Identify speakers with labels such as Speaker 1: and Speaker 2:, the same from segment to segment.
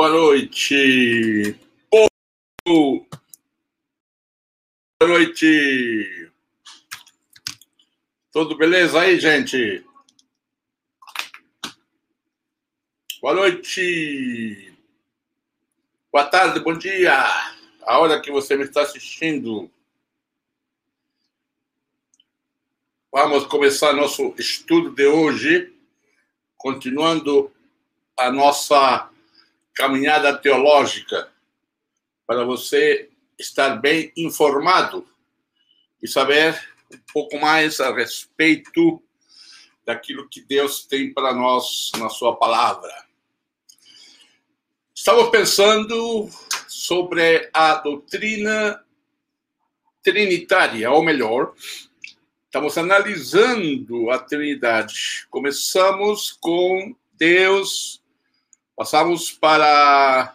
Speaker 1: Boa noite! Boa noite! Tudo beleza aí, gente? Boa noite! Boa tarde, bom dia! A hora que você me está assistindo. Vamos começar nosso estudo de hoje, continuando a nossa caminhada teológica, para você estar bem informado e saber um pouco mais a respeito daquilo que Deus tem para nós na Sua palavra. Estamos pensando sobre a doutrina trinitária, ou melhor, estamos analisando a Trindade. Começamos com Deus Passamos para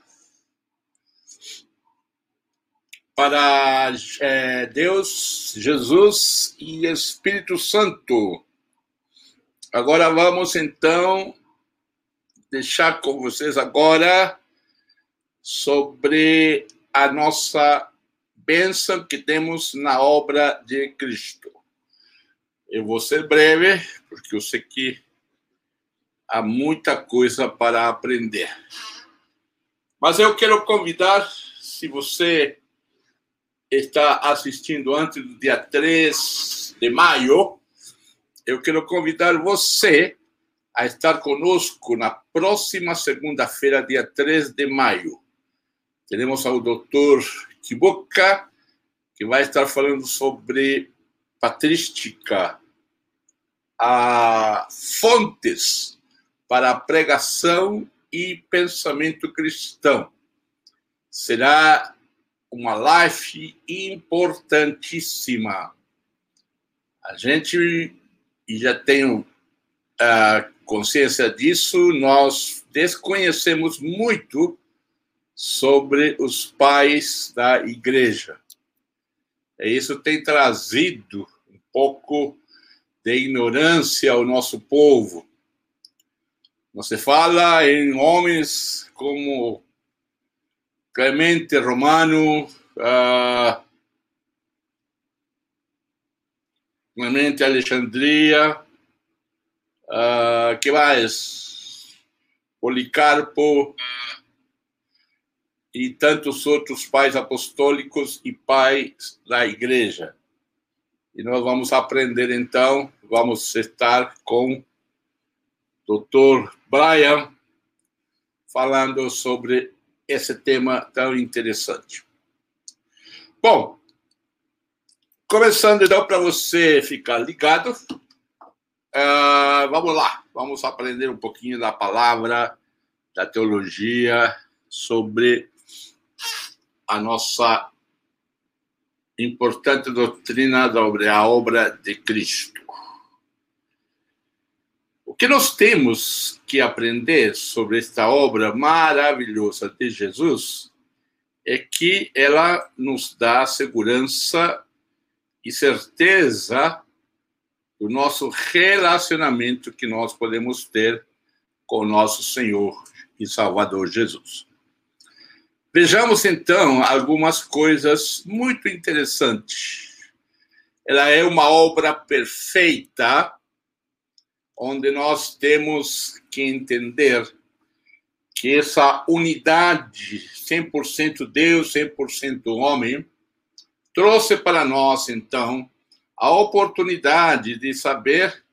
Speaker 1: para é, Deus, Jesus e Espírito Santo. Agora vamos então deixar com vocês agora sobre a nossa bênção que temos na obra de Cristo. Eu vou ser breve, porque eu sei que há muita coisa para aprender. Mas eu quero convidar, se você está assistindo antes do dia 3 de maio, eu quero convidar você a estar conosco na próxima segunda-feira, dia 3 de maio. Teremos o doutor Kiboka, que vai estar falando sobre patrística, a fontes para a pregação e pensamento cristão. Será uma live importantíssima. A gente e já tenho a consciência disso, nós desconhecemos muito sobre os pais da igreja. E isso tem trazido um pouco de ignorância ao nosso povo. Você fala em homens como Clemente Romano, uh, Clemente Alexandria, uh, que mais? Policarpo e tantos outros pais apostólicos e pais da igreja. E nós vamos aprender então, vamos estar com Dr. Brian falando sobre esse tema tão interessante. Bom, começando então para você ficar ligado, uh, vamos lá, vamos aprender um pouquinho da palavra, da teologia, sobre a nossa importante doutrina sobre a obra de Cristo. O que nós temos que aprender sobre esta obra maravilhosa de Jesus é que ela nos dá segurança e certeza do nosso relacionamento que nós podemos ter com o nosso Senhor e Salvador Jesus. Vejamos então algumas coisas muito interessantes. Ela é uma obra perfeita onde nós temos que entender que essa unidade 100% Deus, 100% homem, trouxe para nós, então, a oportunidade de saber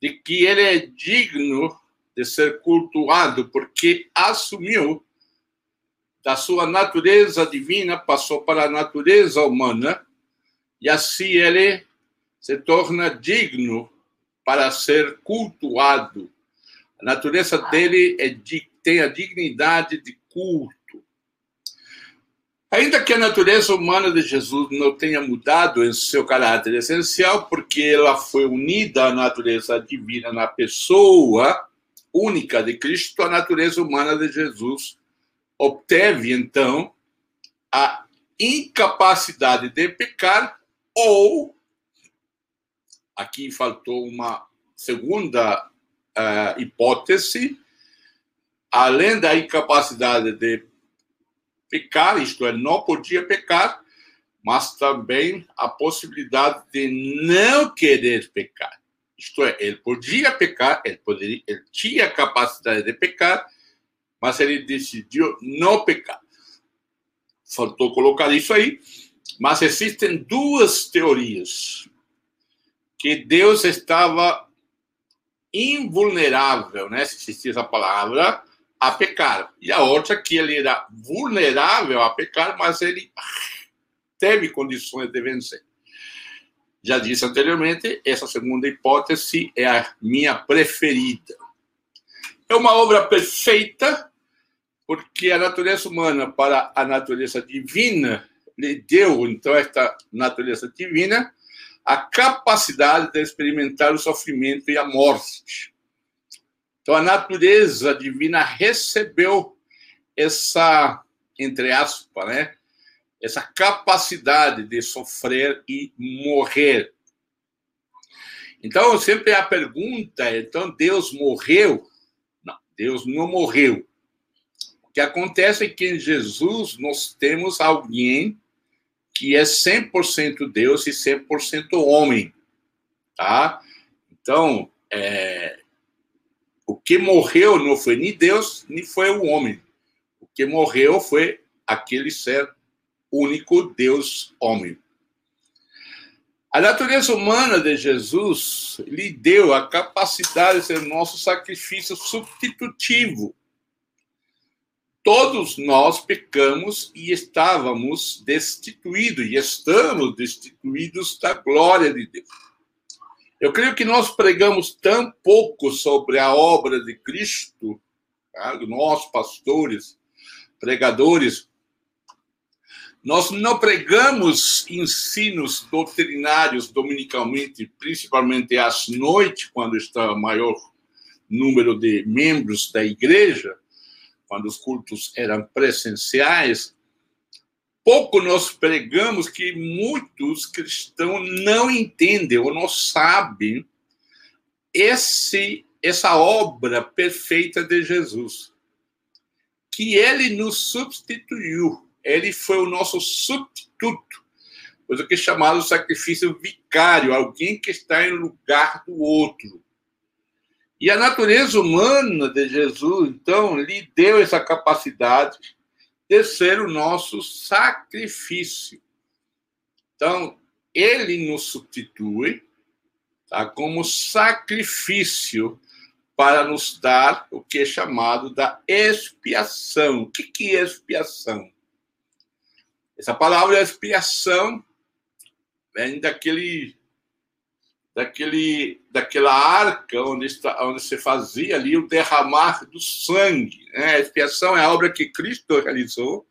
Speaker 1: de que ele é digno de ser cultuado, porque assumiu da sua natureza divina, passou para a natureza humana, e assim ele se torna digno para ser cultuado. A natureza dele é de, tem a dignidade de culto. Ainda que a natureza humana de Jesus não tenha mudado em seu caráter essencial, porque ela foi unida à natureza divina na pessoa única de Cristo, a natureza humana de Jesus obteve, então, a incapacidade de pecar ou aqui faltou uma segunda uh, hipótese, além da incapacidade de pecar, isto é, não podia pecar, mas também a possibilidade de não querer pecar. Isto é, ele podia pecar, ele, poderia, ele tinha capacidade de pecar, mas ele decidiu não pecar. Faltou colocar isso aí, mas existem duas teorias que Deus estava invulnerável, né, se existir essa palavra, a pecar. E a outra que ele era vulnerável a pecar, mas ele teve condições de vencer. Já disse anteriormente, essa segunda hipótese é a minha preferida. É uma obra perfeita, porque a natureza humana para a natureza divina lhe deu, então, esta natureza divina, a capacidade de experimentar o sofrimento e a morte. Então, a natureza divina recebeu essa, entre aspas, né, essa capacidade de sofrer e morrer. Então, sempre a pergunta é: então Deus morreu? Não, Deus não morreu. O que acontece é que em Jesus nós temos alguém que é 100% Deus e 100% homem, tá? Então, é, o que morreu não foi nem Deus, nem foi o homem. O que morreu foi aquele ser único, Deus homem. A natureza humana de Jesus lhe deu a capacidade de ser nosso sacrifício substitutivo. Todos nós pecamos e estávamos destituídos, e estamos destituídos da glória de Deus. Eu creio que nós pregamos tão pouco sobre a obra de Cristo, tá? nós pastores, pregadores, nós não pregamos ensinos doutrinários dominicalmente, principalmente às noites, quando está maior número de membros da igreja, quando os cultos eram presenciais, pouco nós pregamos que muitos cristãos não entendem ou não sabem esse essa obra perfeita de Jesus, que ele nos substituiu, ele foi o nosso substituto, coisa que é chamado sacrifício vicário, alguém que está em lugar do outro. E a natureza humana de Jesus, então, lhe deu essa capacidade de ser o nosso sacrifício. Então, ele nos substitui tá, como sacrifício para nos dar o que é chamado da expiação. O que, que é expiação? Essa palavra expiação vem daquele daquele, daquela arca onde, está, onde se fazia ali o derramar do sangue. Né? A expiação é a obra que Cristo realizou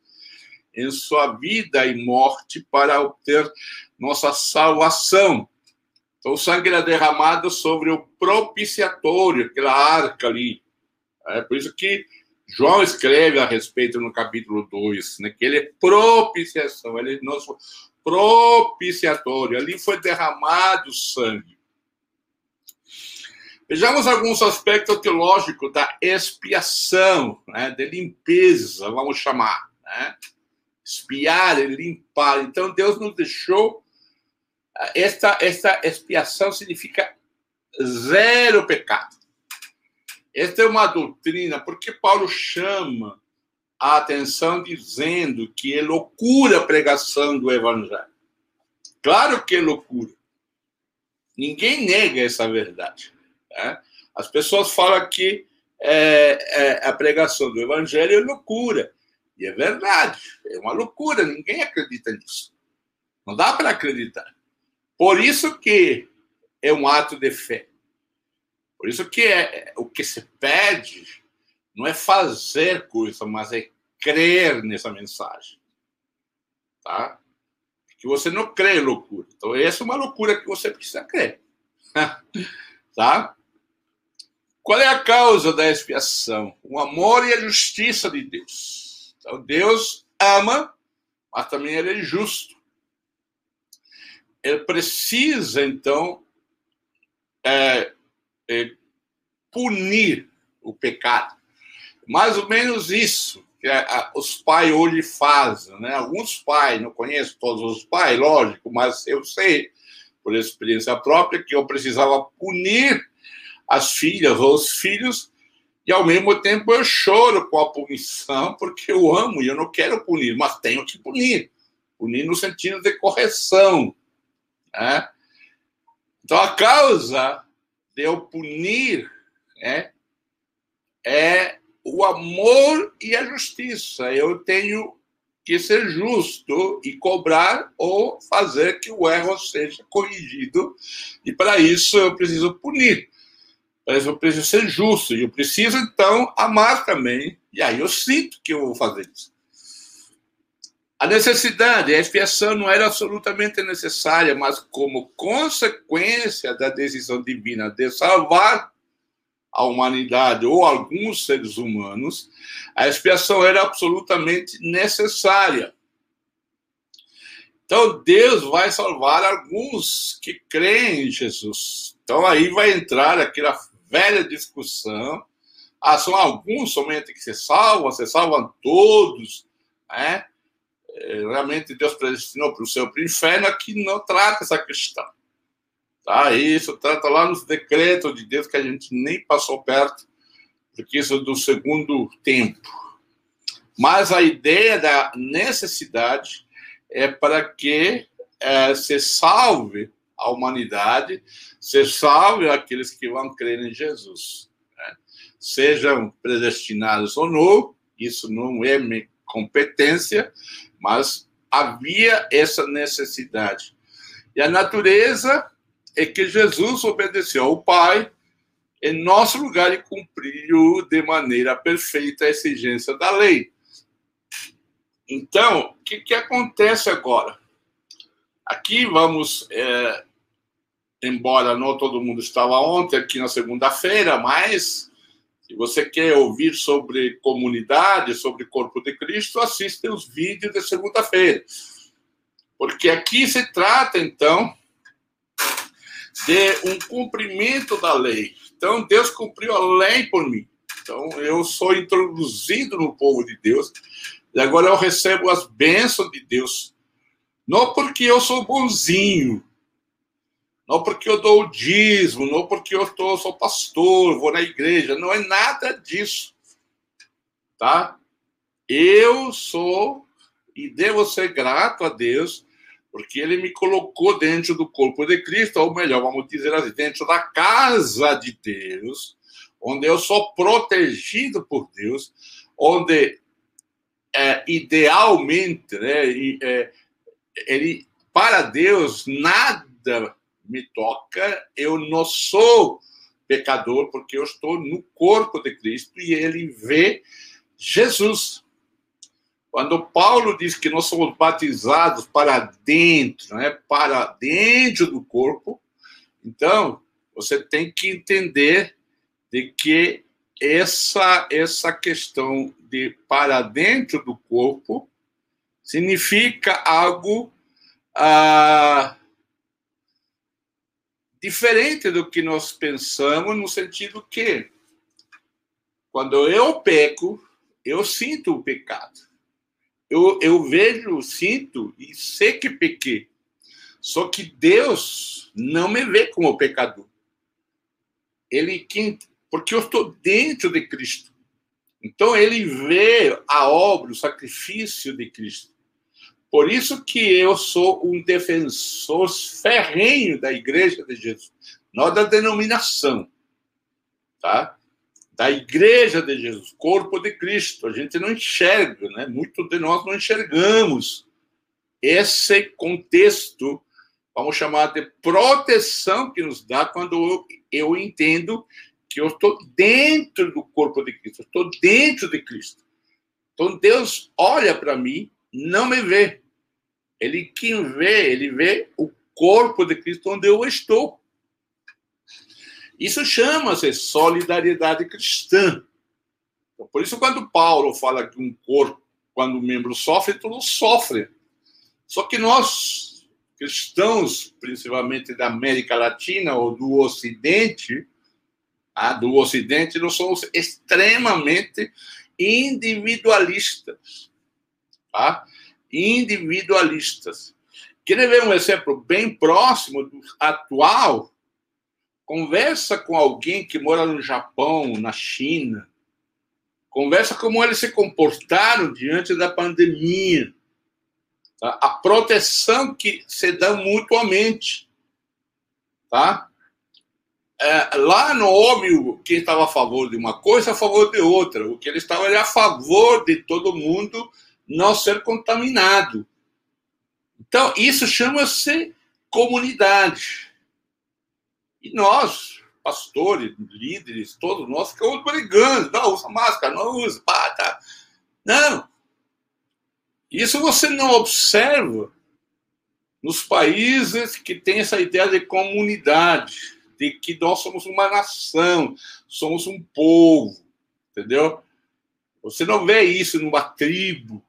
Speaker 1: em sua vida e morte para obter nossa salvação. Então, o sangue era derramado sobre o propiciatório, aquela arca ali. É por isso que João escreve a respeito no capítulo 2, né, que ele é propiciação, ele é nosso propiciatório. Ali foi derramado sangue. Vejamos alguns aspectos teológicos da expiação, né, de limpeza, vamos chamar. Né? Espiar limpar. Então, Deus nos deixou. Esta, esta expiação significa zero pecado. Esta é uma doutrina, porque Paulo chama a atenção dizendo que é loucura a pregação do evangelho. Claro que é loucura. Ninguém nega essa verdade. Né? As pessoas falam que é, é, a pregação do evangelho é loucura. E é verdade, é uma loucura, ninguém acredita nisso. Não dá para acreditar. Por isso que é um ato de fé. Por isso que é, o que se pede não é fazer coisa, mas é crer nessa mensagem. Tá? Que você não crê loucura. Então, essa é uma loucura que você precisa crer. tá? Qual é a causa da expiação? O amor e a justiça de Deus. Então, Deus ama, mas também ele é justo. Ele precisa, então, é, é, punir o pecado. Mais ou menos isso que os pais hoje fazem, né? Alguns pais, não conheço todos os pais, lógico, mas eu sei, por experiência própria, que eu precisava punir as filhas ou os filhos e ao mesmo tempo eu choro com a punição porque eu amo e eu não quero punir, mas tenho que punir. Punir no sentido de correção. Né? Então a causa de eu punir né, é o amor e a justiça. Eu tenho que ser justo e cobrar ou fazer que o erro seja corrigido. E para isso eu preciso punir. Isso eu preciso ser justo. E eu preciso, então, amar também. E aí eu sinto que eu vou fazer isso. A necessidade, a expiação não era absolutamente necessária, mas como consequência da decisão divina de salvar a humanidade ou alguns seres humanos, a expiação era absolutamente necessária. Então, Deus vai salvar alguns que creem em Jesus. Então, aí vai entrar aquela velha discussão. Ah, são alguns somente que se salvam, se salvam todos, né? É, realmente Deus predestinou para o céu, para o inferno, aqui não trata essa questão. Tá? Isso trata lá nos decretos de Deus que a gente nem passou perto, porque isso é do segundo tempo. Mas a ideia da necessidade é para que é, se salve a humanidade, se salve aqueles que vão crer em Jesus. Né? Sejam predestinados ou não, isso não é minha competência, mas havia essa necessidade. E a natureza é que Jesus obedeceu ao Pai em nosso lugar e cumpriu de maneira perfeita a exigência da lei. Então, o que, que acontece agora? Aqui vamos, é, embora não todo mundo estava ontem aqui na segunda-feira, mas se você quer ouvir sobre comunidade, sobre corpo de Cristo, assista os vídeos de segunda-feira. Porque aqui se trata, então, de um cumprimento da lei. Então, Deus cumpriu a lei por mim. Então, eu sou introduzido no povo de Deus e agora eu recebo as bênçãos de Deus. Não porque eu sou bonzinho, não porque eu dou o dízimo, não porque eu tô, sou pastor, vou na igreja, não é nada disso. Tá? Eu sou e devo ser grato a Deus porque ele me colocou dentro do corpo de Cristo, ou melhor, vamos dizer assim, dentro da casa de Deus, onde eu sou protegido por Deus, onde é, idealmente, né, é, ele, para Deus, nada me toca, eu não sou pecador, porque eu estou no corpo de Cristo e ele vê Jesus. Quando Paulo diz que nós somos batizados para dentro, né, para dentro do corpo, então você tem que entender de que essa essa questão de para dentro do corpo significa algo ah, diferente do que nós pensamos, no sentido que quando eu peco, eu sinto o pecado eu, eu vejo, sinto e sei que pequei. Só que Deus não me vê como pecador. Ele porque eu estou dentro de Cristo. Então ele vê a obra, o sacrifício de Cristo. Por isso que eu sou um defensor ferrenho da igreja de Jesus, não da denominação, tá? da igreja de Jesus, corpo de Cristo. A gente não enxerga, né? Muito de nós não enxergamos esse contexto, vamos chamar de proteção que nos dá quando eu, eu entendo que eu estou dentro do corpo de Cristo, estou dentro de Cristo. Então Deus olha para mim, não me vê. Ele quem vê, ele vê o corpo de Cristo onde eu estou. Isso chama-se solidariedade cristã. Então, por isso, quando Paulo fala que um corpo, quando um membro sofre, todos sofrem. Só que nós, cristãos, principalmente da América Latina ou do Ocidente, ah, do Ocidente, nós somos extremamente individualistas. Tá? Individualistas. Querer ver um exemplo bem próximo do atual? Conversa com alguém que mora no Japão, na China. Conversa como eles se comportaram diante da pandemia. Tá? A proteção que se dá mutuamente. Tá? é, lá não houve quem estava a favor de uma coisa a favor de outra. O que ele estava era a favor de todo mundo não ser contaminado. Então, isso chama-se comunidade. E nós, pastores, líderes, todos nós ficamos brigando. Não, usa máscara, não usa. Pá, tá. Não. Isso você não observa nos países que têm essa ideia de comunidade de que nós somos uma nação, somos um povo, entendeu? Você não vê isso numa tribo.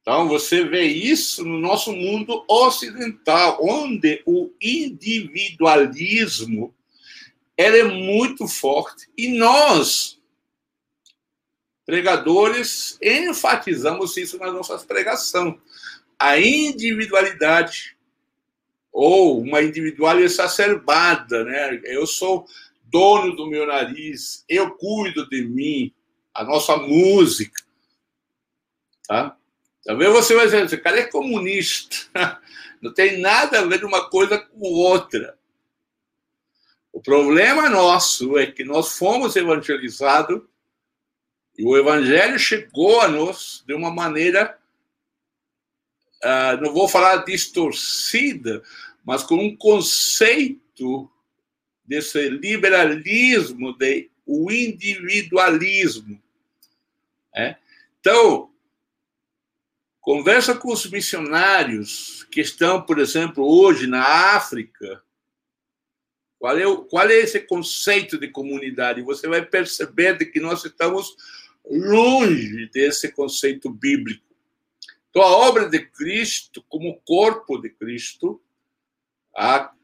Speaker 1: Então, você vê isso no nosso mundo ocidental, onde o individualismo é muito forte. E nós, pregadores, enfatizamos isso nas nossas pregações. A individualidade ou uma individualidade exacerbada, né? Eu sou dono do meu nariz, eu cuido de mim, a nossa música, tá? Talvez você vai dizer, esse cara é comunista, não tem nada a ver uma coisa com outra. O problema nosso é que nós fomos evangelizados e o evangelho chegou a nós de uma maneira uh, não vou falar distorcida, mas com um conceito desse liberalismo, de, o individualismo. É? Então, conversa com os missionários que estão, por exemplo, hoje na África. Qual é, o, qual é esse conceito de comunidade? Você vai perceber de que nós estamos longe desse conceito bíblico. Então, a obra de Cristo, como corpo de Cristo,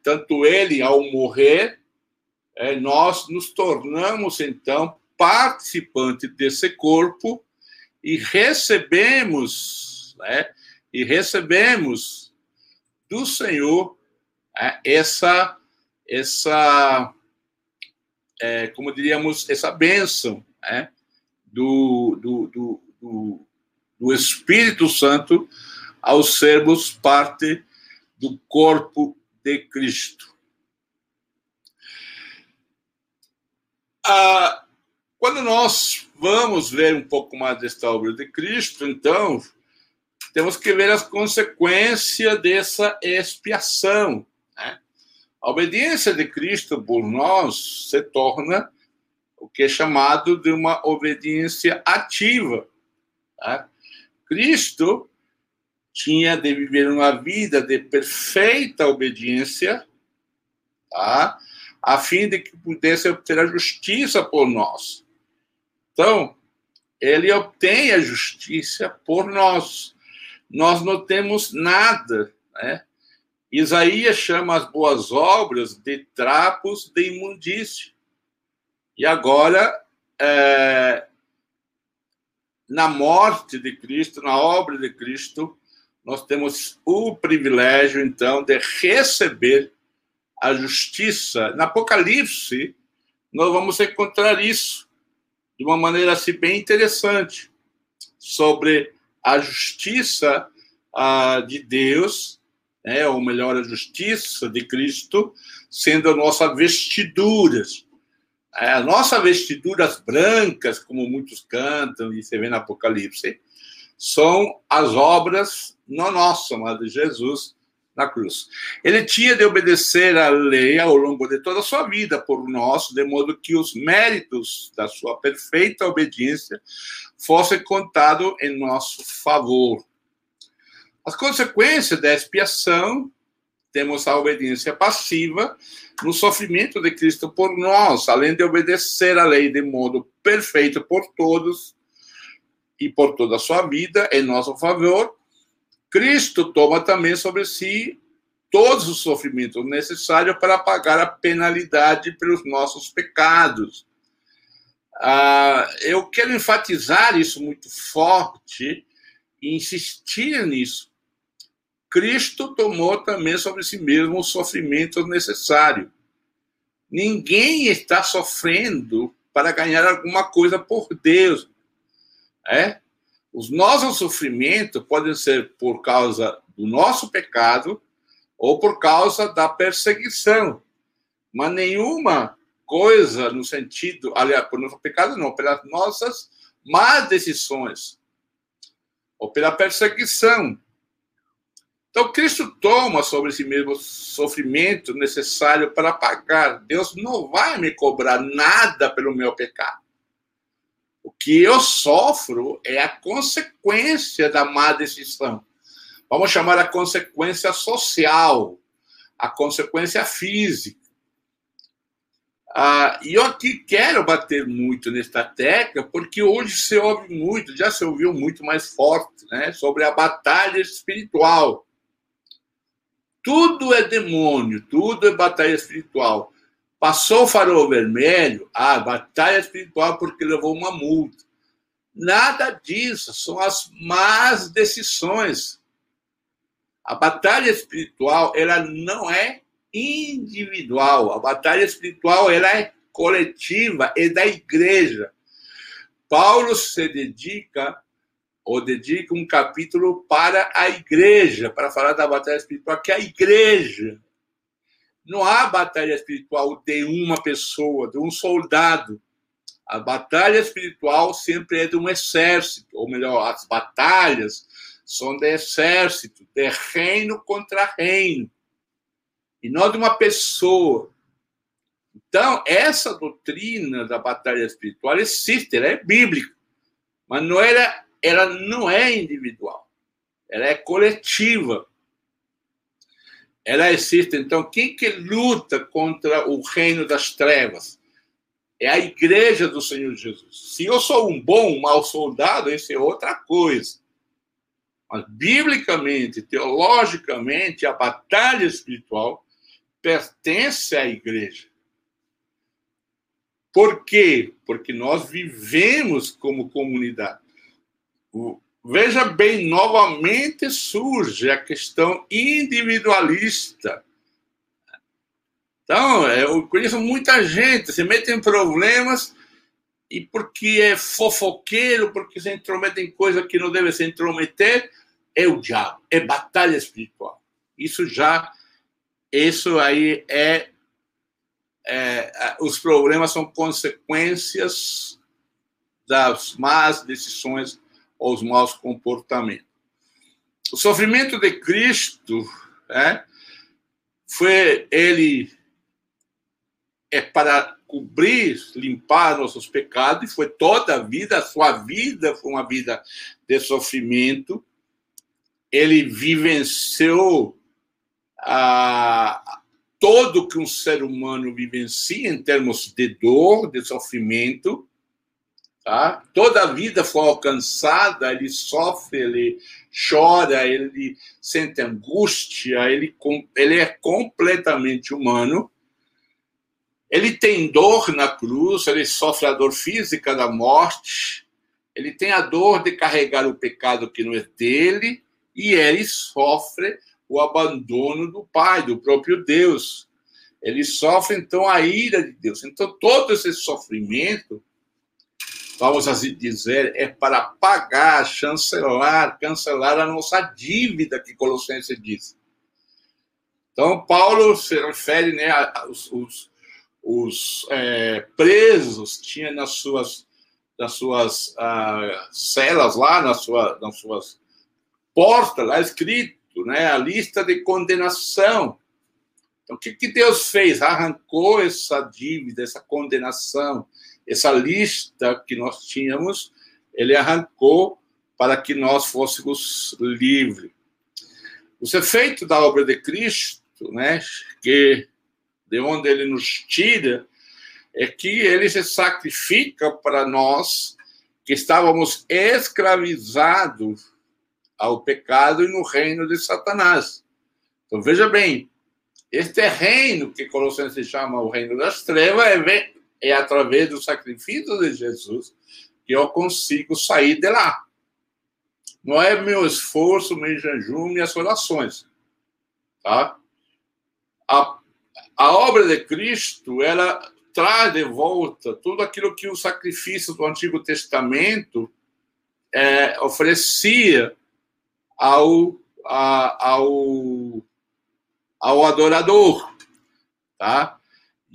Speaker 1: tanto ele, ao morrer, é, nós nos tornamos, então, participantes desse corpo e recebemos, né, e recebemos do Senhor é, essa, essa é, como diríamos, essa bênção é, do, do, do, do do Espírito Santo ao sermos parte do corpo de Cristo. Ah, quando nós vamos ver um pouco mais desta obra de Cristo, então, temos que ver as consequências dessa expiação. Né? A obediência de Cristo por nós se torna o que é chamado de uma obediência ativa. Tá? Cristo tinha de viver uma vida de perfeita obediência, tá? a fim de que pudesse obter a justiça por nós. Então, ele obtém a justiça por nós. Nós não temos nada, né? Isaías chama as boas obras de trapos de imundícia. E agora, é, na morte de Cristo, na obra de Cristo, nós temos o privilégio, então, de receber a justiça. Na Apocalipse, nós vamos encontrar isso de uma maneira assim, bem interessante sobre a justiça ah, de Deus, né, ou melhor, a justiça de Cristo, sendo a nossa vestiduras. É, a nossa vestiduras brancas, como muitos cantam e se vê no Apocalipse, são as obras não nossas, mas de Jesus na cruz. Ele tinha de obedecer à lei ao longo de toda a sua vida por nós, de modo que os méritos da sua perfeita obediência fossem contados em nosso favor. As consequências da expiação temos a obediência passiva no sofrimento de Cristo por nós, além de obedecer a lei de modo perfeito por todos e por toda a sua vida em nosso favor. Cristo toma também sobre si todos os sofrimentos necessários para pagar a penalidade pelos nossos pecados. Ah, eu quero enfatizar isso muito forte e insistir nisso. Cristo tomou também sobre si mesmo o sofrimento necessário. Ninguém está sofrendo para ganhar alguma coisa por Deus. É? Os nossos sofrimentos podem ser por causa do nosso pecado ou por causa da perseguição. Mas nenhuma coisa no sentido, aliás, por nosso pecado não, pelas nossas más decisões ou pela perseguição. Então, Cristo toma sobre si mesmo o sofrimento necessário para pagar. Deus não vai me cobrar nada pelo meu pecado. O que eu sofro é a consequência da má decisão. Vamos chamar a consequência social, a consequência física. Ah, e eu aqui quero bater muito nesta tecla, porque hoje se ouve muito, já se ouviu muito mais forte, né, sobre a batalha espiritual. Tudo é demônio, tudo é batalha espiritual. Passou o farol vermelho, ah, batalha espiritual porque levou uma multa. Nada disso, são as más decisões a batalha espiritual, ela não é individual. A batalha espiritual, ela é coletiva, é da igreja. Paulo se dedica ou dedica um capítulo para a igreja, para falar da batalha espiritual, que é a igreja. Não há batalha espiritual de uma pessoa, de um soldado. A batalha espiritual sempre é de um exército, ou melhor, as batalhas são de exército, de reino contra reino, e não de uma pessoa. Então, essa doutrina da batalha espiritual existe, ela é bíblica, mas não era, ela não é individual, ela é coletiva. Ela existe. Então, quem que luta contra o reino das trevas? É a igreja do Senhor Jesus. Se eu sou um bom, um mau soldado, isso é outra coisa. Mas, biblicamente, teologicamente, a batalha espiritual pertence à igreja. Por quê? Porque nós vivemos como comunidade. Veja bem, novamente surge a questão individualista. Então, eu conheço muita gente, se mete em problemas e porque é fofoqueiro, porque se intromete em coisa que não deve se intrometer, é o diabo, é batalha espiritual. Isso já, isso aí é, é os problemas são consequências das más decisões ou os maus comportamentos. O sofrimento de Cristo, é, foi ele é para cobrir, limpar nossos pecados, e foi toda a vida, a sua vida foi uma vida de sofrimento. Ele vivenciou ah, todo que um ser humano vivencia em termos de dor, de sofrimento. Tá? Toda a vida foi alcançada, ele sofre, ele chora, ele sente angústia, ele, ele é completamente humano ele tem dor na cruz, ele sofre a dor física da morte, ele tem a dor de carregar o pecado que não é dele, e ele sofre o abandono do Pai, do próprio Deus. Ele sofre, então, a ira de Deus. Então, todo esse sofrimento, vamos assim dizer, é para pagar, chancelar, cancelar a nossa dívida, que Colossenses diz. Então, Paulo se refere né, aos, os, os é, presos tinham nas suas, nas suas ah, celas lá, nas, nas suas portas, lá escrito, né, a lista de condenação. Então, o que, que Deus fez? Arrancou essa dívida, essa condenação, essa lista que nós tínhamos, ele arrancou para que nós fôssemos livres. Os efeitos da obra de Cristo, né, que de onde ele nos tira, é que ele se sacrifica para nós que estávamos escravizados ao pecado e no reino de Satanás. Então, veja bem, este reino que Colossenses chama o reino das trevas é, é através do sacrifício de Jesus que eu consigo sair de lá. Não é meu esforço, meu jejum, minhas orações. Tá? A, a obra de Cristo, ela traz de volta tudo aquilo que o sacrifício do Antigo Testamento é, oferecia ao, a, ao, ao adorador, tá?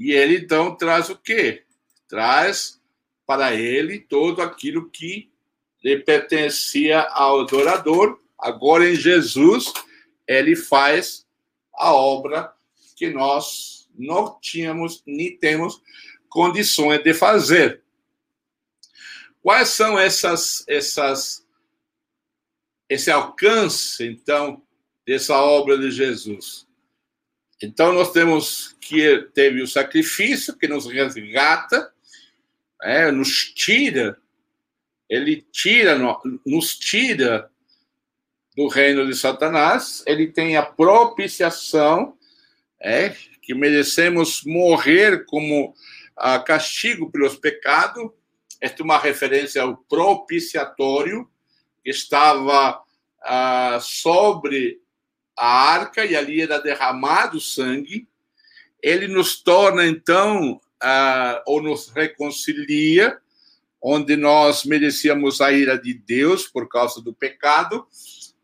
Speaker 1: E ele então traz o quê? Traz para ele todo aquilo que lhe pertencia ao adorador. Agora em Jesus, ele faz a obra que nós não tínhamos nem temos condições de fazer. Quais são essas essas esse alcance então dessa obra de Jesus? Então nós temos que teve o sacrifício que nos resgata, é, nos tira, ele tira, nos tira do reino de Satanás, ele tem a propiciação, é, que merecemos morrer como castigo pelos pecados. Esta é uma referência ao propiciatório que estava ah, sobre a arca e ali era derramado sangue. Ele nos torna, então, uh, ou nos reconcilia, onde nós merecíamos a ira de Deus por causa do pecado,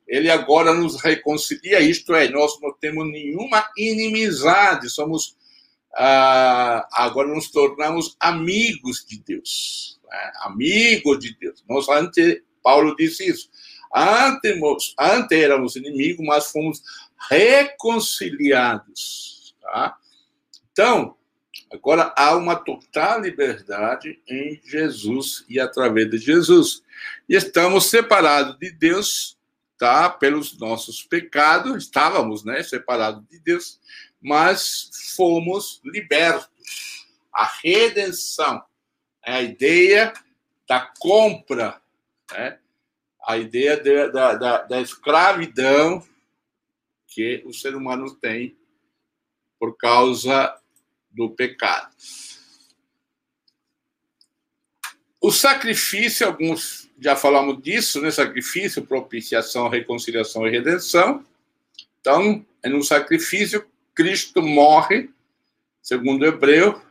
Speaker 1: ele agora nos reconcilia, isto é, nós não temos nenhuma inimizade, somos uh, agora nos tornamos amigos de Deus, né? amigos de Deus. Nós antes, Paulo disse isso, antes, antes éramos inimigos, mas fomos reconciliados, tá? Então, Agora, há uma total liberdade em Jesus e através de Jesus. E estamos separados de Deus, tá? Pelos nossos pecados, estávamos, né? Separados de Deus, mas fomos libertos. A redenção é a ideia da compra, né? A ideia de, da, da, da escravidão que o ser humano tem por causa do pecado. O sacrifício, alguns já falamos disso, né? Sacrifício, propiciação, reconciliação e redenção. Então, é no sacrifício, Cristo morre, segundo o Hebreu,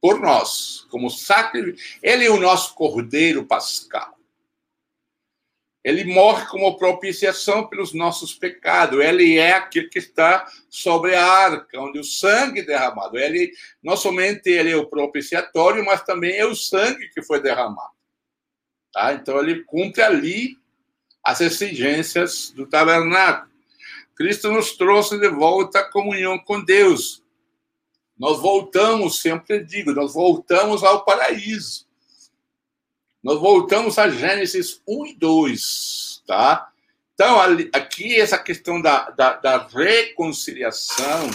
Speaker 1: por nós, como sacrifício. Ele é o nosso cordeiro pascal. Ele morre como propiciação pelos nossos pecados. Ele é aquele que está sobre a arca, onde o sangue é derramado. Ele não somente ele é o propiciatório, mas também é o sangue que foi derramado. Tá? Então ele cumpre ali as exigências do tabernáculo. Cristo nos trouxe de volta a comunhão com Deus. Nós voltamos, sempre digo, nós voltamos ao paraíso. Nós voltamos a Gênesis 1 e 2, tá? Então, aqui, essa questão da, da, da reconciliação,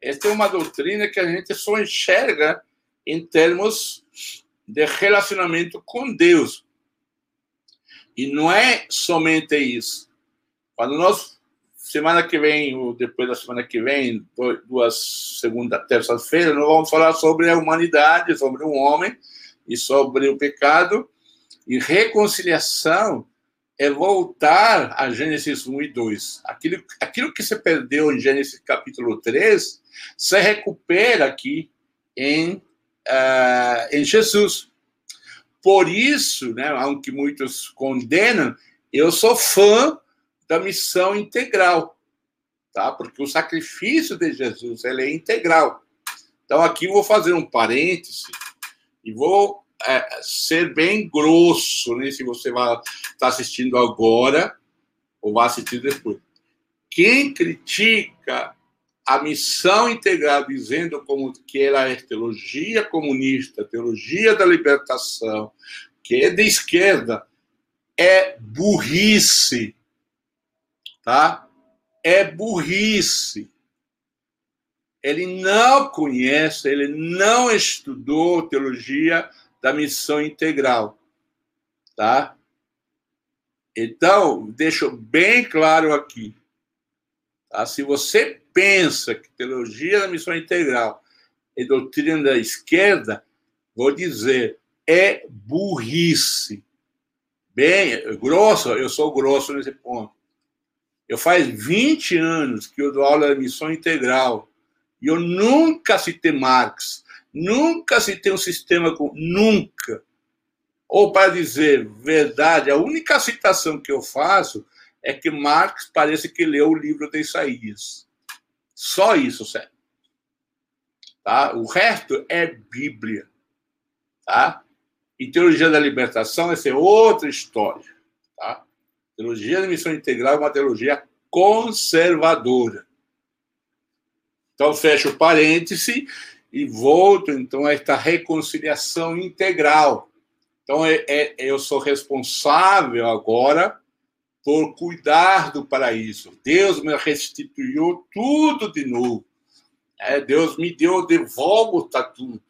Speaker 1: essa é uma doutrina que a gente só enxerga em termos de relacionamento com Deus. E não é somente isso. Quando nós, semana que vem, ou depois da semana que vem, duas segunda, terça-feira, nós vamos falar sobre a humanidade, sobre o homem e sobre o pecado. E reconciliação é voltar a Gênesis 1 e 2. Aquilo, aquilo que você perdeu em Gênesis capítulo 3, se recupera aqui em, uh, em Jesus. Por isso, né, aunque muitos condenam, eu sou fã da missão integral, tá? Porque o sacrifício de Jesus ele é integral. Então aqui vou fazer um parêntese e vou é, ser bem grosso, né? Se você vai estar tá assistindo agora ou vai assistir depois. Quem critica a missão integral dizendo como que ela é teologia comunista, teologia da libertação, que é de esquerda, é burrice, tá? É burrice. Ele não conhece, ele não estudou teologia da missão integral, tá? Então, deixo bem claro aqui. Tá? Se você pensa que teologia da missão integral é doutrina da esquerda, vou dizer, é burrice. Bem, grosso, eu sou grosso nesse ponto. Eu faz 20 anos que eu dou aula de missão integral e eu nunca citei Marx, nunca citei um sistema com. Nunca. Ou, para dizer verdade, a única citação que eu faço é que Marx parece que leu o livro de Isaías. Só isso serve. Tá? O resto é Bíblia. Tá? E teologia da libertação, essa é outra história. Tá? Teologia da missão integral é uma teologia conservadora. Então, fecho o parêntese e volto, então, a esta reconciliação integral. Então, é, é, eu sou responsável agora por cuidar do paraíso. Deus me restituiu tudo de novo. É, Deus me deu de volta tudo.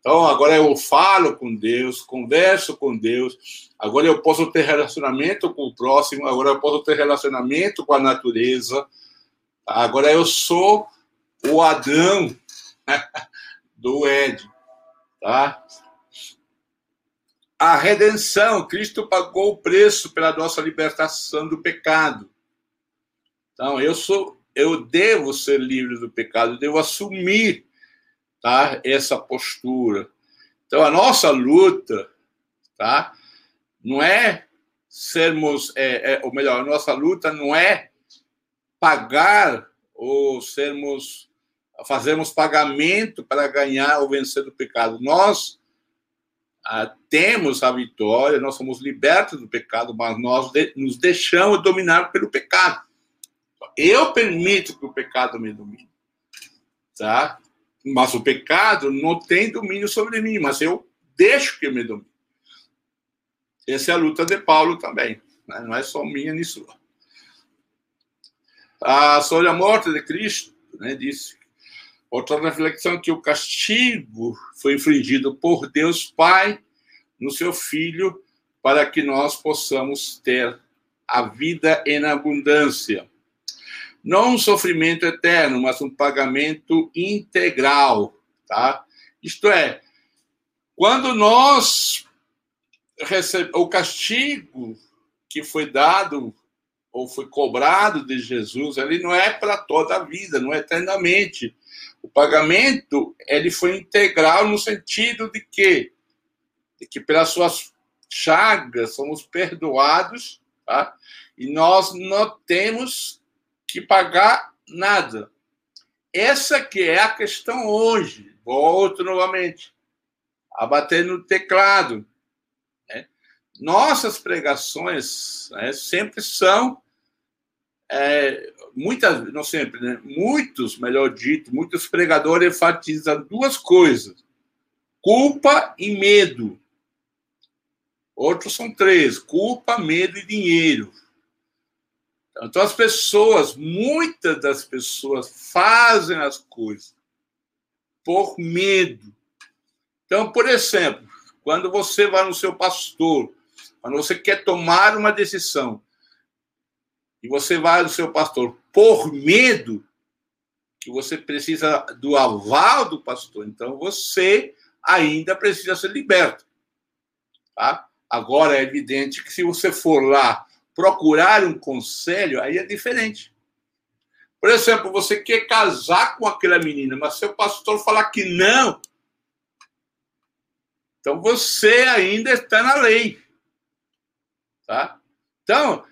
Speaker 1: Então, agora eu falo com Deus, converso com Deus. Agora eu posso ter relacionamento com o próximo. Agora eu posso ter relacionamento com a natureza. Agora eu sou o Adão do Éden. Tá? A redenção, Cristo pagou o preço pela nossa libertação do pecado. Então, eu sou, eu devo ser livre do pecado, devo assumir tá? Essa postura. Então, a nossa luta, tá? Não é sermos, é, é, ou melhor, a nossa luta não é pagar ou sermos, fazermos pagamento para ganhar ou vencer do pecado. Nós ah, temos a vitória, nós somos libertos do pecado, mas nós de, nos deixamos dominar pelo pecado. Eu permito que o pecado me domine. Tá? Mas o pecado não tem domínio sobre mim, mas eu deixo que me domine. Essa é a luta de Paulo também, né? não é só minha nem sua. Ah, sobre a morte de Cristo, né, disse outra reflexão que o castigo foi infligido por Deus Pai no seu Filho para que nós possamos ter a vida em abundância não um sofrimento eterno, mas um pagamento integral, tá? Isto é, quando nós recebemos o castigo que foi dado ou foi cobrado de Jesus, ele não é para toda a vida, não é eternamente. O pagamento ele foi integral no sentido de que de que pelas suas chagas somos perdoados, tá? E nós não temos que pagar nada. Essa que é a questão hoje. Volto novamente a bater no teclado. Né? Nossas pregações né, sempre são é, muitas, não sempre, né? Muitos, melhor dito, muitos pregadores enfatizam duas coisas: culpa e medo. Outros são três: culpa, medo e dinheiro. Então, as pessoas, muitas das pessoas, fazem as coisas por medo. Então, por exemplo, quando você vai no seu pastor, quando você quer tomar uma decisão, e você vai no seu pastor por medo, que você precisa do aval do pastor, então você ainda precisa ser liberto. Tá? Agora é evidente que se você for lá procurar um conselho, aí é diferente. Por exemplo, você quer casar com aquela menina, mas seu pastor falar que não, então você ainda está na lei. Tá? Então,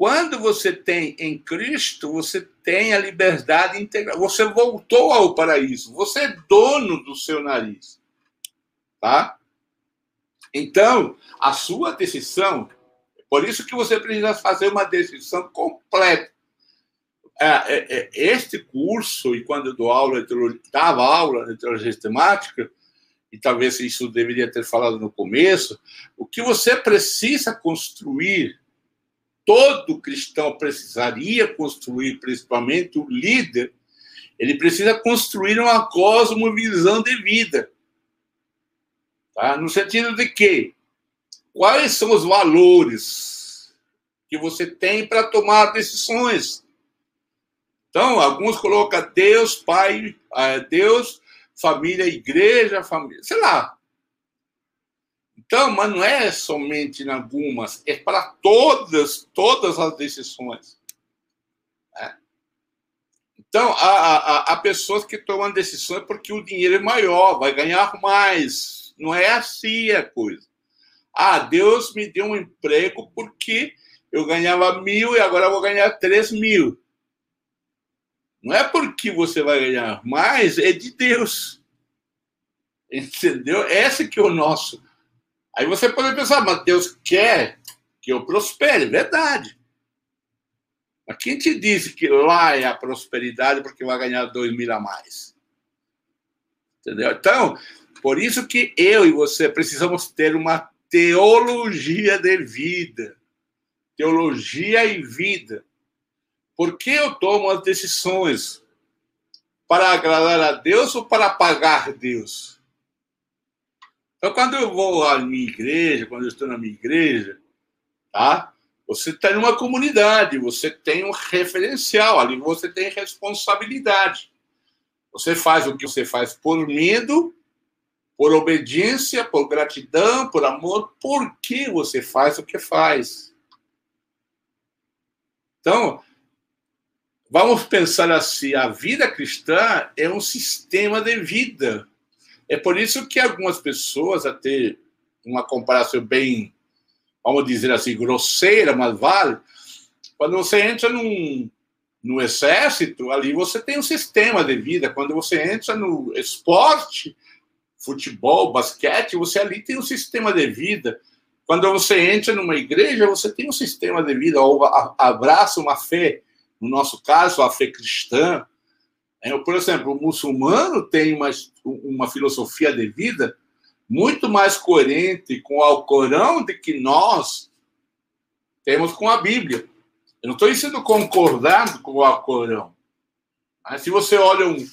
Speaker 1: quando você tem em Cristo, você tem a liberdade integral. Você voltou ao paraíso. Você é dono do seu nariz. Tá? Então, a sua decisão por isso que você precisa fazer uma decisão completa. É, é, é, este curso, e quando eu dou aula, dava aula de teologia sistemática, e talvez isso deveria ter falado no começo, o que você precisa construir, todo cristão precisaria construir, principalmente o líder, ele precisa construir uma cosmovisão de vida. Tá? No sentido de que Quais são os valores que você tem para tomar decisões? Então, alguns colocam Deus, Pai, eh, Deus, família, igreja, família, sei lá. Então, mas não é somente em algumas, é para todas, todas as decisões. É. Então, há, há, há pessoas que tomam decisões porque o dinheiro é maior, vai ganhar mais. Não é assim a coisa. Ah, Deus me deu um emprego porque eu ganhava mil e agora vou ganhar três mil. Não é porque você vai ganhar mais, é de Deus. Entendeu? Esse que é o nosso. Aí você pode pensar, mas Deus quer que eu prospere, verdade. Mas quem te disse que lá é a prosperidade porque vai ganhar dois mil a mais? Entendeu? Então, por isso que eu e você precisamos ter uma teologia de vida. Teologia e vida. Por que eu tomo as decisões? Para agradar a Deus ou para pagar Deus? Então, quando eu vou à minha igreja, quando eu estou na minha igreja, tá? Você está numa comunidade, você tem um referencial, ali você tem responsabilidade. Você faz o que você faz por medo, por obediência, por gratidão, por amor. Por que você faz o que faz? Então, Vamos pensar assim: a vida cristã é um sistema de vida. É por isso que algumas pessoas, até uma comparação bem, vamos dizer assim, grosseira, mas vale, quando você entra num, no exército, ali você tem um sistema de vida. Quando você entra no esporte, futebol, basquete, você ali tem um sistema de vida. Quando você entra numa igreja, você tem um sistema de vida, ou abraça uma fé no nosso caso, a fé cristã. Por exemplo, o muçulmano tem uma, uma filosofia de vida muito mais coerente com o Alcorão do que nós temos com a Bíblia. Eu não estou dizendo concordando com o Alcorão. Se você olha um,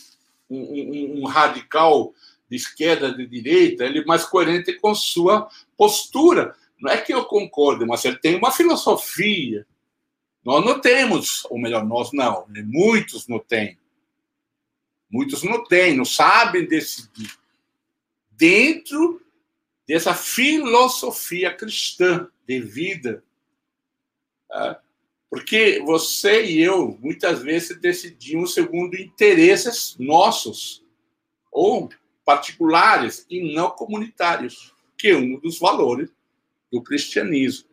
Speaker 1: um, um, radical de esquerda, de direita, ele é mais coerente com sua postura. Não é que eu concorde, mas ele tem uma filosofia, nós não temos, ou melhor, nós não, né? muitos não têm. Muitos não têm, não sabem decidir. Dentro dessa filosofia cristã de vida. Tá? Porque você e eu, muitas vezes, decidimos segundo interesses nossos, ou particulares, e não comunitários, que é um dos valores do cristianismo.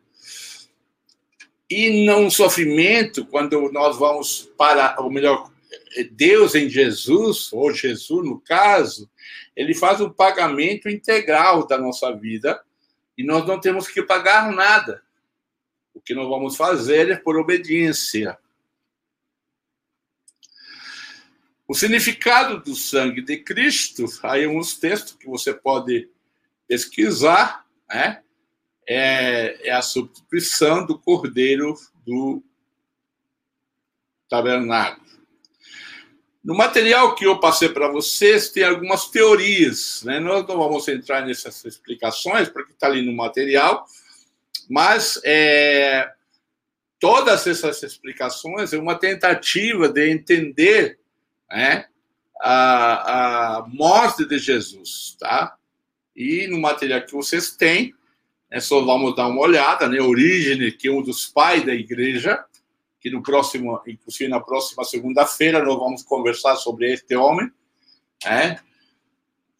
Speaker 1: E no sofrimento, quando nós vamos para, ou melhor, Deus em Jesus, ou Jesus no caso, ele faz o pagamento integral da nossa vida e nós não temos que pagar nada. O que nós vamos fazer é por obediência. O significado do sangue de Cristo, aí uns textos que você pode pesquisar, né? é, é a substituição do cordeiro do tabernáculo. No material que eu passei para vocês, tem algumas teorias. Né? Nós não vamos entrar nessas explicações, porque está ali no material, mas é, todas essas explicações é uma tentativa de entender né, a, a morte de Jesus. Tá? E no material que vocês têm, é só vamos dar uma olhada, né? Origem, que é um dos pais da igreja, que no próximo, inclusive na próxima segunda-feira, nós vamos conversar sobre este homem, né?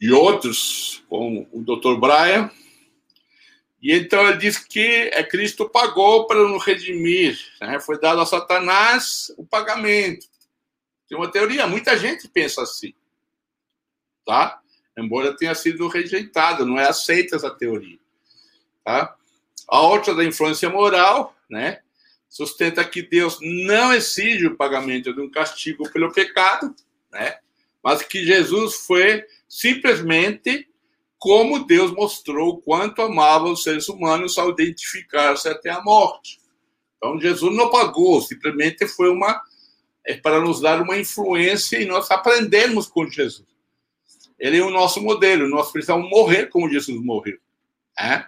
Speaker 1: E outros, com o Dr. Brian. E então ele diz que é Cristo pagou para nos redimir, né? Foi dado a Satanás o pagamento. Tem uma teoria, muita gente pensa assim, tá? Embora tenha sido rejeitada, não é aceita essa teoria. Tá? A outra da influência moral, né? Sustenta que Deus não exige o pagamento de um castigo pelo pecado, né? Mas que Jesus foi simplesmente como Deus mostrou quanto amava os seres humanos ao identificar-se até a morte. Então Jesus não pagou, simplesmente foi uma é para nos dar uma influência e nós aprendermos com Jesus. Ele é o nosso modelo, nós precisamos morrer como Jesus morreu. Né?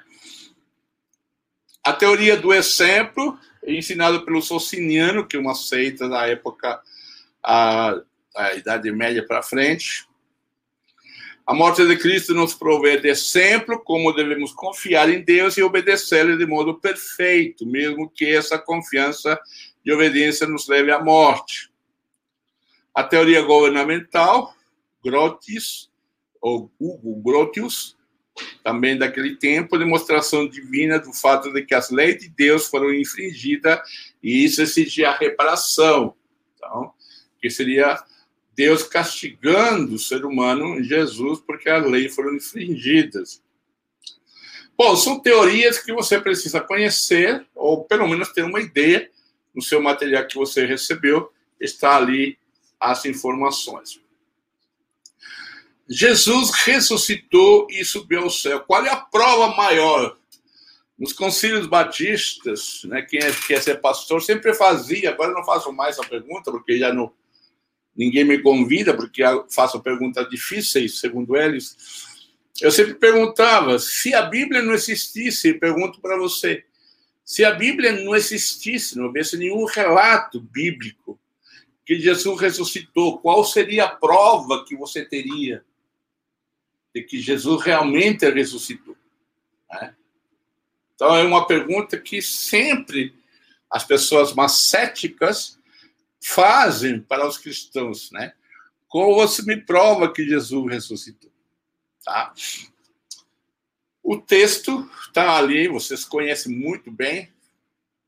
Speaker 1: A teoria do exemplo, ensinada pelo Sociniano, que é uma seita da época a, a Idade Média para frente. A morte de Cristo nos provê de exemplo como devemos confiar em Deus e obedecer-lhe de modo perfeito, mesmo que essa confiança e obediência nos leve à morte. A teoria governamental, Grotius, ou Hugo Grotius, também daquele tempo, demonstração divina do fato de que as leis de Deus foram infringidas e isso exigia reparação. Então, que seria Deus castigando o ser humano, Jesus, porque as leis foram infringidas. Bom, são teorias que você precisa conhecer, ou pelo menos ter uma ideia no seu material que você recebeu, está ali as informações. Jesus ressuscitou e subiu ao céu. Qual é a prova maior? Nos concílios batistas, né, quem é, quer ser pastor sempre fazia, agora não faço mais essa pergunta, porque já não, ninguém me convida, porque faço perguntas difíceis, segundo eles. Eu sempre perguntava: se a Bíblia não existisse, pergunto para você, se a Bíblia não existisse, não houvesse nenhum relato bíblico que Jesus ressuscitou, qual seria a prova que você teria de que Jesus realmente ressuscitou? Né? Então, é uma pergunta que sempre as pessoas mais céticas fazem para os cristãos, né? Como você me prova que Jesus ressuscitou? Tá? O texto está ali, vocês conhecem muito bem,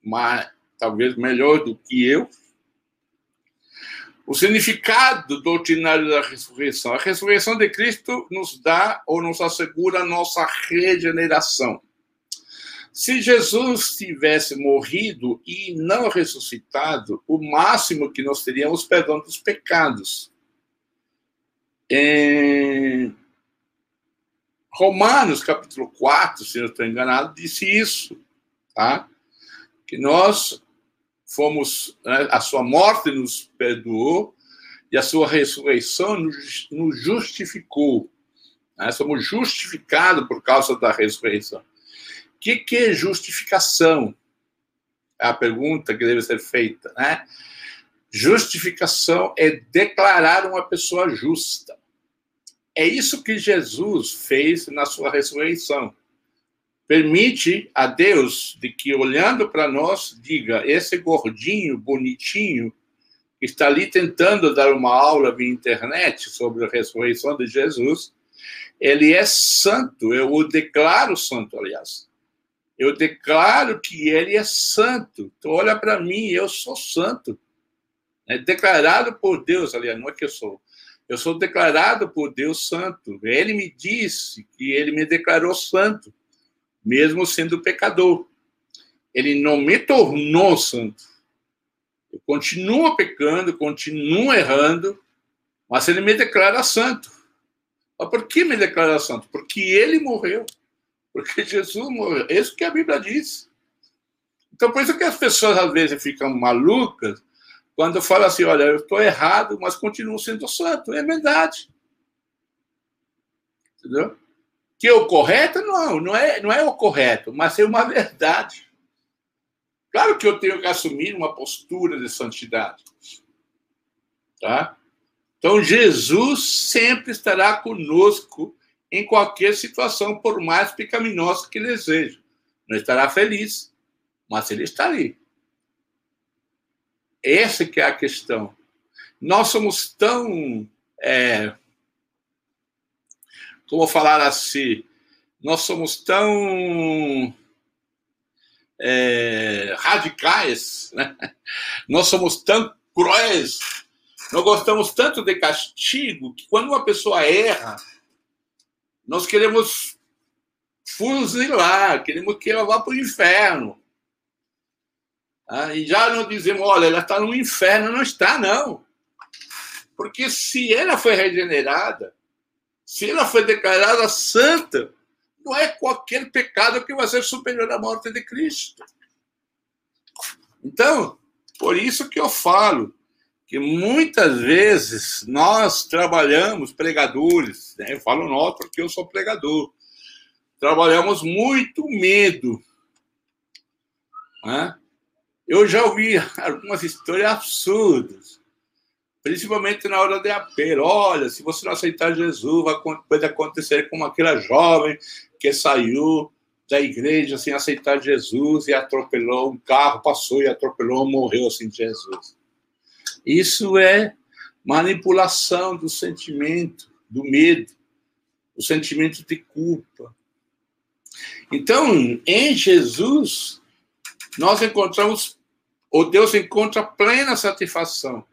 Speaker 1: mas talvez melhor do que eu. O significado doutrinário da ressurreição. A ressurreição de Cristo nos dá ou nos assegura a nossa regeneração. Se Jesus tivesse morrido e não ressuscitado, o máximo que nós teríamos perdão dos pecados. Em Romanos, capítulo 4, se eu estou enganado, disse isso, tá? Que nós fomos, né, a sua morte nos perdoou e a sua ressurreição nos, justificou. Né? Somos justificados por causa da ressurreição que, que é justificação? É a pergunta que deve ser feita, né? Justificação é declarar uma pessoa justa. É isso que Jesus fez na sua ressurreição. Permite a Deus de que, olhando para nós, diga: esse gordinho, bonitinho, que está ali tentando dar uma aula via internet sobre a ressurreição de Jesus, ele é santo, eu o declaro santo, aliás. Eu declaro que ele é santo. Então, olha para mim, eu sou santo. É declarado por Deus, aliás, não é que eu sou. Eu sou declarado por Deus santo. Ele me disse que ele me declarou santo, mesmo sendo pecador. Ele não me tornou santo. Eu continuo pecando, continuo errando, mas ele me declara santo. Mas por que me declara santo? Porque ele morreu. Porque Jesus morreu. É isso que a Bíblia diz. Então, por isso que as pessoas às vezes ficam malucas quando falam assim: olha, eu estou errado, mas continuo sendo santo. É verdade. Entendeu? Que é o correto? Não, não é, não é o correto, mas é uma verdade. Claro que eu tenho que assumir uma postura de santidade. Tá? Então, Jesus sempre estará conosco em qualquer situação, por mais pecaminosa que ele seja. Não estará feliz, mas ele está ali. Essa que é a questão. Nós somos tão. É, como falar assim? Nós somos tão é, radicais, né? nós somos tão cruéis, nós gostamos tanto de castigo que quando uma pessoa erra, nós queremos fuzilar, queremos que ela vá para o inferno. Ah, e já não dizemos, olha, ela está no inferno. Não está, não. Porque se ela foi regenerada, se ela foi declarada santa, não é qualquer pecado que vai ser superior à morte de Cristo. Então, por isso que eu falo, que muitas vezes nós trabalhamos, pregadores, né? eu falo nós porque eu sou pregador, trabalhamos muito medo. Né? Eu já ouvi algumas histórias absurdas. Principalmente na hora de apelo. Olha, se você não aceitar Jesus, vai, pode acontecer como aquela jovem que saiu da igreja sem aceitar Jesus e atropelou um carro, passou e atropelou, morreu sem Jesus. Isso é manipulação do sentimento, do medo, do sentimento de culpa. Então, em Jesus, nós encontramos, ou Deus encontra plena satisfação.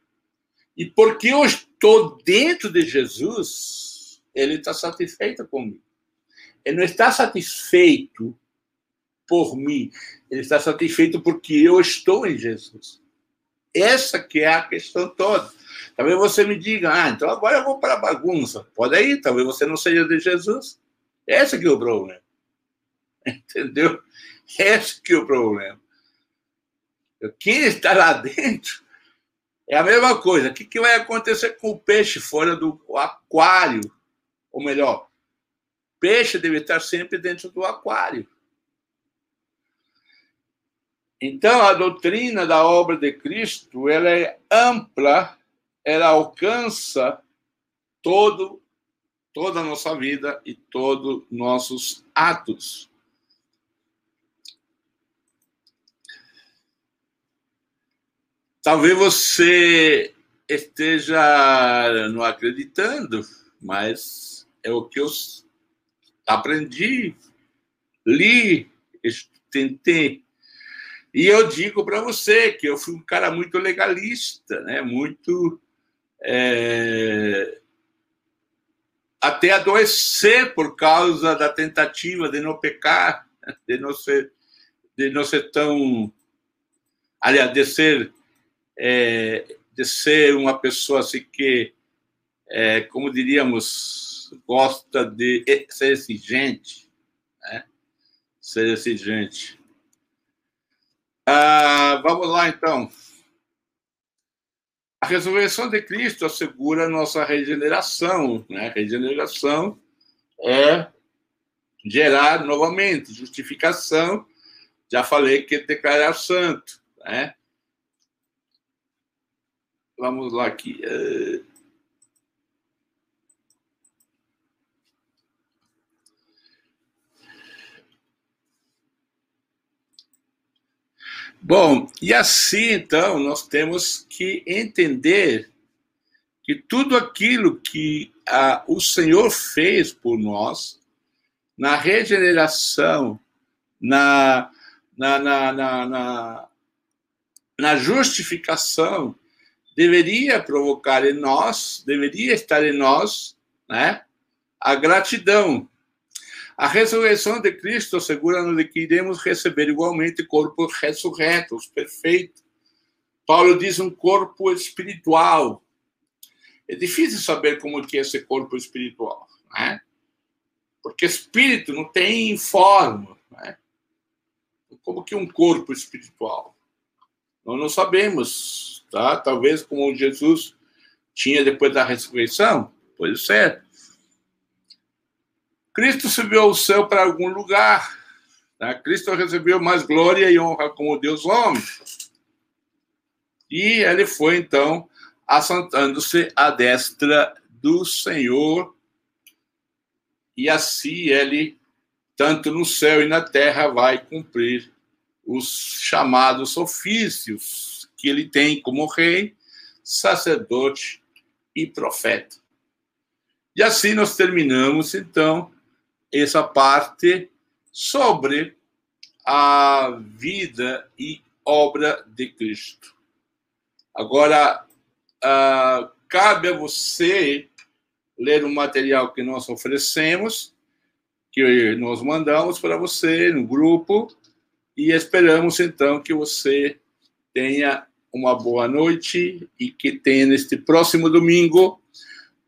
Speaker 1: E porque eu estou dentro de Jesus, ele está satisfeito comigo. Ele não está satisfeito por mim, ele está satisfeito porque eu estou em Jesus. Essa que é a questão toda. Talvez você me diga, ah, então agora eu vou para a bagunça. Pode ir, talvez você não seja de Jesus. Esse que é o problema. Entendeu? Esse que é o problema. Quem está lá dentro é a mesma coisa. O que, vai acontecer com o peixe fora do aquário? Ou melhor, peixe deve estar sempre dentro do aquário. Então, a doutrina da obra de Cristo ela é ampla, ela alcança todo, toda a nossa vida e todos nossos atos. Talvez você esteja não acreditando, mas é o que eu aprendi, li, tentei. E eu digo para você que eu fui um cara muito legalista, né? muito. É, até adoecer por causa da tentativa de não pecar, de não ser, de não ser tão. Aliás, de ser é, de ser uma pessoa assim que, é, como diríamos, gosta de ser exigente, né? ser exigente. Ah, vamos lá, então. A ressurreição de Cristo assegura nossa regeneração. Né? Regeneração é gerar novamente, justificação. Já falei que declarar santo. Né? Vamos lá aqui. É, Bom, e assim então nós temos que entender que tudo aquilo que a, o Senhor fez por nós, na regeneração, na, na, na, na, na justificação, deveria provocar em nós, deveria estar em nós, né, a gratidão. A ressurreição de Cristo assegura-nos que iremos receber igualmente corpos ressurretos, perfeito. Paulo diz um corpo espiritual. É difícil saber como que é esse corpo espiritual, né? Porque espírito não tem forma, né? Como que um corpo espiritual? Nós não sabemos tá? Talvez como Jesus tinha depois da ressurreição, pode ser. Cristo subiu ao céu para algum lugar. Tá? Cristo recebeu mais glória e honra como Deus homem. E ele foi, então, assentando-se à destra do Senhor. E assim ele, tanto no céu e na terra, vai cumprir os chamados ofícios que ele tem como rei, sacerdote e profeta. E assim nós terminamos, então, essa parte sobre a vida e obra de Cristo. Agora, uh, cabe a você ler o material que nós oferecemos, que nós mandamos para você no grupo, e esperamos então que você tenha uma boa noite e que tenha neste próximo domingo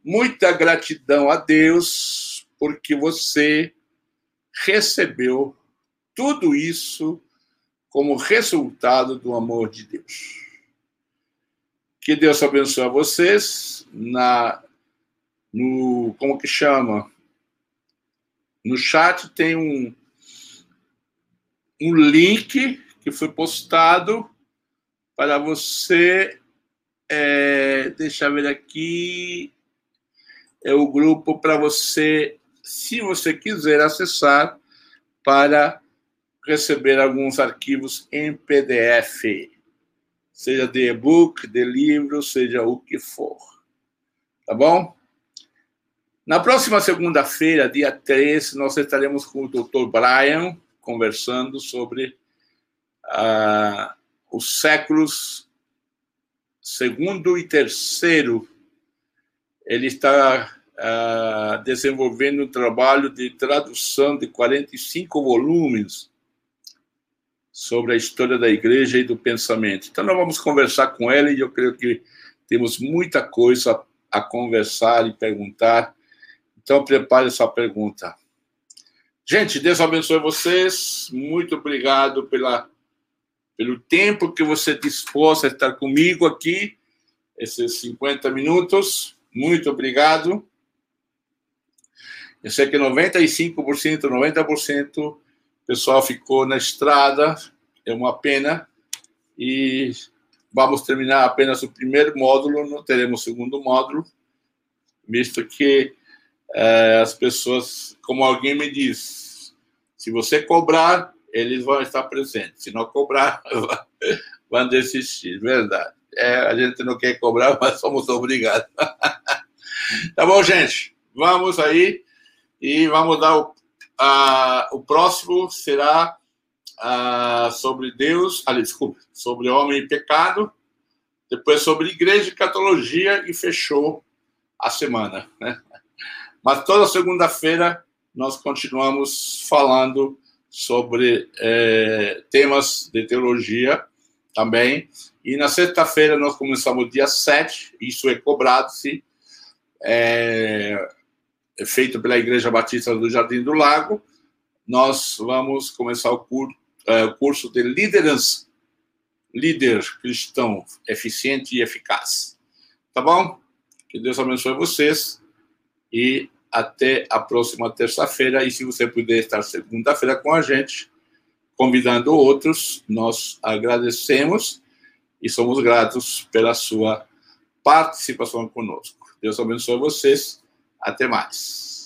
Speaker 1: muita gratidão a Deus porque você recebeu tudo isso como resultado do amor de Deus. Que Deus abençoe a vocês na no como que chama? No chat tem um um link que foi postado para você é, deixa eu ver aqui, é o grupo para você, se você quiser acessar, para receber alguns arquivos em PDF, seja de e-book, de livro, seja o que for. Tá bom? Na próxima segunda-feira, dia 3, nós estaremos com o Dr. Brian conversando sobre uh, os séculos segundo e terceiro. Ele está uh, desenvolvendo um trabalho de tradução de 45 volumes sobre a história da igreja e do pensamento. Então, nós vamos conversar com ele e eu creio que temos muita coisa a conversar e perguntar então, prepare sua pergunta. Gente, Deus abençoe vocês. Muito obrigado pela, pelo tempo que você dispôs a estar comigo aqui, esses 50 minutos. Muito obrigado. Eu sei que 95%, 90% o pessoal ficou na estrada, é uma pena. E vamos terminar apenas o primeiro módulo, não teremos o segundo módulo, visto que é, as pessoas, como alguém me diz, se você cobrar, eles vão estar presentes. Se não cobrar, vão desistir. Verdade. É, a gente não quer cobrar, mas somos obrigados. tá bom, gente? Vamos aí e vamos dar o, a, o próximo será a, sobre Deus, ali, desculpa, sobre homem e pecado, depois sobre igreja e catologia e fechou a semana, né? Mas toda segunda-feira nós continuamos falando sobre é, temas de teologia também. E na sexta-feira nós começamos dia 7, isso é cobrado-se, é, é, feito pela Igreja Batista do Jardim do Lago. Nós vamos começar o curso, é, curso de liderança, líder cristão eficiente e eficaz. Tá bom? Que Deus abençoe vocês e até a próxima terça-feira. E se você puder estar segunda-feira com a gente, convidando outros, nós agradecemos e somos gratos pela sua participação conosco. Deus abençoe vocês. Até mais.